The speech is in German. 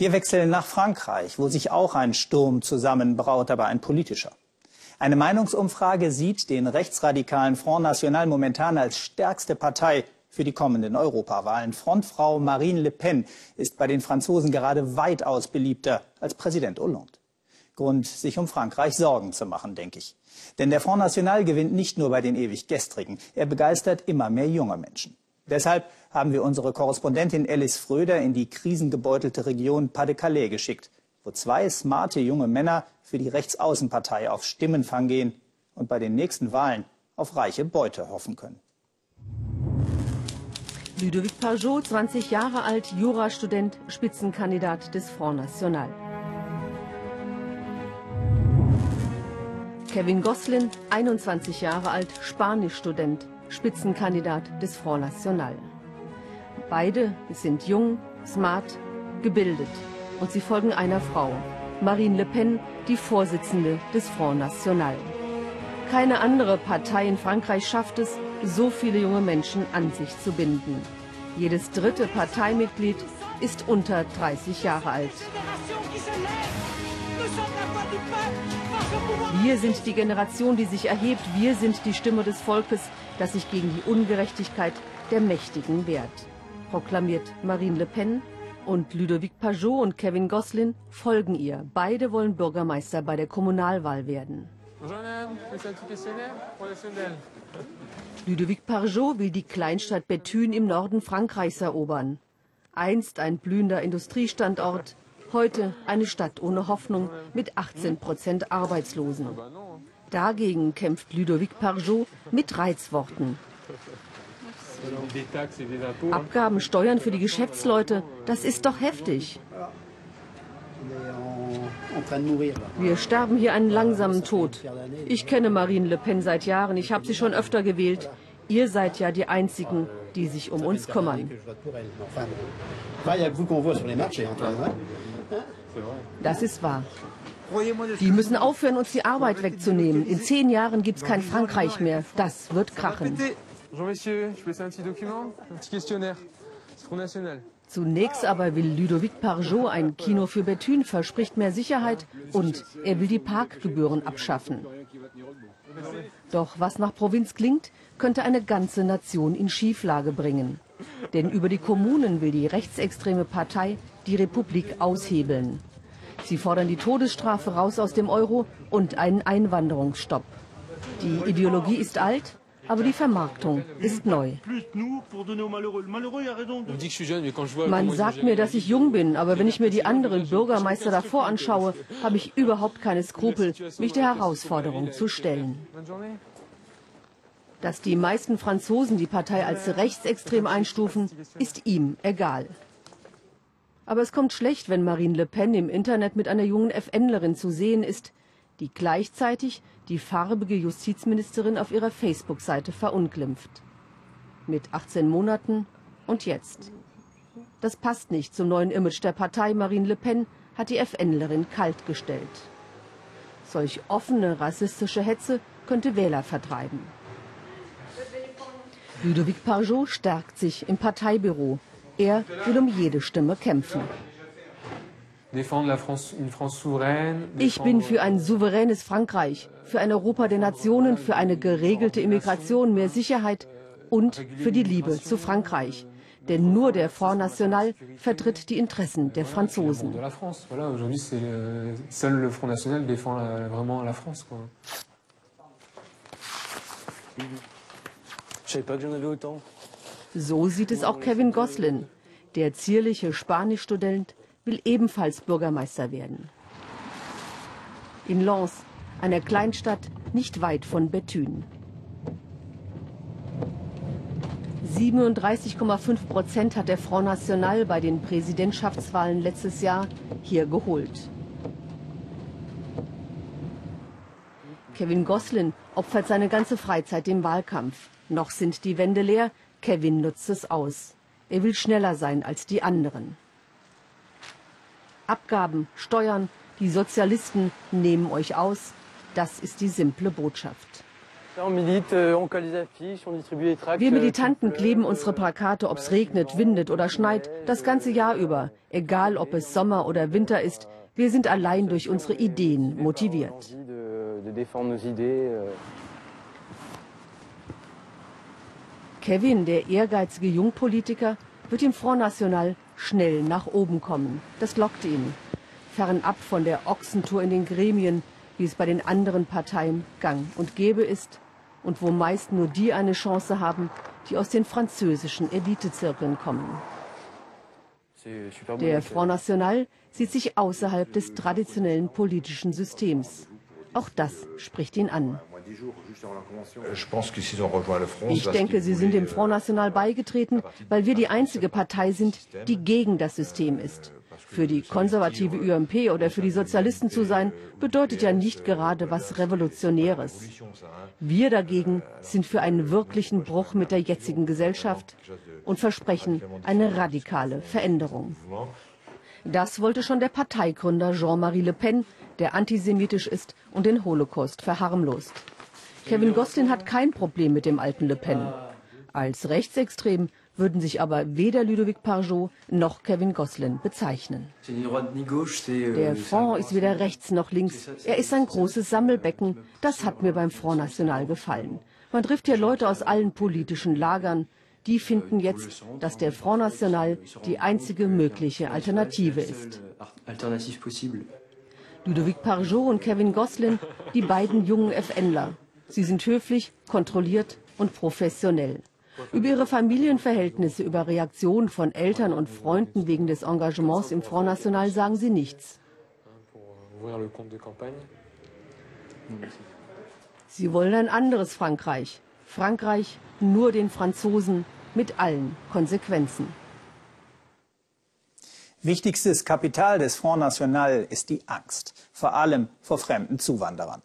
Wir wechseln nach Frankreich, wo sich auch ein Sturm zusammenbraut, aber ein politischer. Eine Meinungsumfrage sieht den rechtsradikalen Front National momentan als stärkste Partei für die kommenden Europawahlen. Frontfrau Marine Le Pen ist bei den Franzosen gerade weitaus beliebter als Präsident Hollande. Grund, sich um Frankreich Sorgen zu machen, denke ich. Denn der Front National gewinnt nicht nur bei den ewig Gestrigen, er begeistert immer mehr junge Menschen. Deshalb haben wir unsere Korrespondentin Alice Fröder in die krisengebeutelte Region Pas-de-Calais geschickt, wo zwei smarte junge Männer für die Rechtsaußenpartei auf Stimmenfang gehen und bei den nächsten Wahlen auf reiche Beute hoffen können. Ludovic Pajot, 20 Jahre alt, Jurastudent, Spitzenkandidat des Front National. Kevin Goslin, 21 Jahre alt, Spanischstudent, Spitzenkandidat des Front National. Beide sind jung, smart, gebildet und sie folgen einer Frau, Marine Le Pen, die Vorsitzende des Front National. Keine andere Partei in Frankreich schafft es, so viele junge Menschen an sich zu binden. Jedes dritte Parteimitglied ist unter 30 Jahre alt. Wir sind die Generation, die sich erhebt. Wir sind die Stimme des Volkes, das sich gegen die Ungerechtigkeit der Mächtigen wehrt. Proklamiert Marine Le Pen und Ludovic Pajot und Kevin Goslin folgen ihr. Beide wollen Bürgermeister bei der Kommunalwahl werden. Ludovic Pajot will die Kleinstadt Bethune im Norden Frankreichs erobern. Einst ein blühender Industriestandort, Heute eine Stadt ohne Hoffnung mit 18 Prozent Arbeitslosen. Dagegen kämpft Ludovic Parjot mit Reizworten. Abgaben, Steuern für die Geschäftsleute, das ist doch heftig. Wir sterben hier einen langsamen Tod. Ich kenne Marine Le Pen seit Jahren, ich habe sie schon öfter gewählt. Ihr seid ja die Einzigen, die sich um uns kümmern. Das ist wahr. Die müssen aufhören, uns die Arbeit wegzunehmen. In zehn Jahren gibt es kein Frankreich mehr. Das wird krachen. Zunächst aber will Ludovic Parjot ein Kino für Bethune, verspricht mehr Sicherheit und er will die Parkgebühren abschaffen. Doch was nach Provinz klingt, könnte eine ganze Nation in Schieflage bringen. Denn über die Kommunen will die rechtsextreme Partei die Republik aushebeln. Sie fordern die Todesstrafe raus aus dem Euro und einen Einwanderungsstopp. Die Ideologie ist alt, aber die Vermarktung ist neu. Man sagt mir, dass ich jung bin, aber wenn ich mir die anderen Bürgermeister davor anschaue, habe ich überhaupt keine Skrupel, mich der Herausforderung zu stellen. Dass die meisten Franzosen die Partei als rechtsextrem einstufen, ist ihm egal. Aber es kommt schlecht, wenn Marine Le Pen im Internet mit einer jungen FNlerin zu sehen ist, die gleichzeitig die farbige Justizministerin auf ihrer Facebook-Seite verunglimpft. Mit 18 Monaten und jetzt. Das passt nicht zum neuen Image der Partei. Marine Le Pen hat die FNlerin kaltgestellt. Solch offene rassistische Hetze könnte Wähler vertreiben. Ludovic Parjot stärkt sich im Parteibüro. Er will um jede Stimme kämpfen. Ich bin für ein souveränes Frankreich, für ein Europa der Nationen, für eine geregelte Immigration, mehr Sicherheit und für die Liebe zu Frankreich. Denn nur der Front National vertritt die Interessen der Franzosen. So sieht es auch Kevin Goslin. Der zierliche Spanischstudent will ebenfalls Bürgermeister werden. In Lens, einer Kleinstadt nicht weit von Bethune. 37,5 Prozent hat der Front National bei den Präsidentschaftswahlen letztes Jahr hier geholt. Kevin Goslin opfert seine ganze Freizeit dem Wahlkampf. Noch sind die Wände leer, Kevin nutzt es aus. Er will schneller sein als die anderen. Abgaben, Steuern, die Sozialisten nehmen euch aus. Das ist die simple Botschaft. Wir Militanten kleben unsere Plakate, ob es regnet, windet oder schneit, das ganze Jahr über. Egal, ob es Sommer oder Winter ist, wir sind allein durch unsere Ideen motiviert. Kevin, der ehrgeizige Jungpolitiker, wird im Front National schnell nach oben kommen. Das lockt ihn. Fernab von der Ochsentour in den Gremien, wie es bei den anderen Parteien gang und gäbe ist und wo meist nur die eine Chance haben, die aus den französischen Elitezirkeln kommen. Der Front National sieht sich außerhalb des traditionellen politischen Systems. Auch das spricht ihn an. Ich denke, sie sind dem Front National beigetreten, weil wir die einzige Partei sind, die gegen das System ist. Für die konservative UMP oder für die Sozialisten zu sein, bedeutet ja nicht gerade was Revolutionäres. Wir dagegen sind für einen wirklichen Bruch mit der jetzigen Gesellschaft und versprechen eine radikale Veränderung. Das wollte schon der Parteigründer Jean-Marie Le Pen, der antisemitisch ist und den Holocaust verharmlost. Kevin Gosselin hat kein Problem mit dem alten Le Pen. Als rechtsextrem würden sich aber weder Ludovic Parjot noch Kevin Gosselin bezeichnen. Der Front ist weder rechts noch links. Er ist ein großes Sammelbecken. Das hat mir beim Front National gefallen. Man trifft hier Leute aus allen politischen Lagern. Die finden jetzt, dass der Front National die einzige mögliche Alternative ist. Ludovic Parjot und Kevin Gosselin, die beiden jungen FNler. Sie sind höflich, kontrolliert und professionell. Über ihre Familienverhältnisse, über Reaktionen von Eltern und Freunden wegen des Engagements im Front National sagen sie nichts. Sie wollen ein anderes Frankreich. Frankreich nur den Franzosen mit allen Konsequenzen. Wichtigstes Kapital des Front National ist die Angst, vor allem vor fremden Zuwanderern.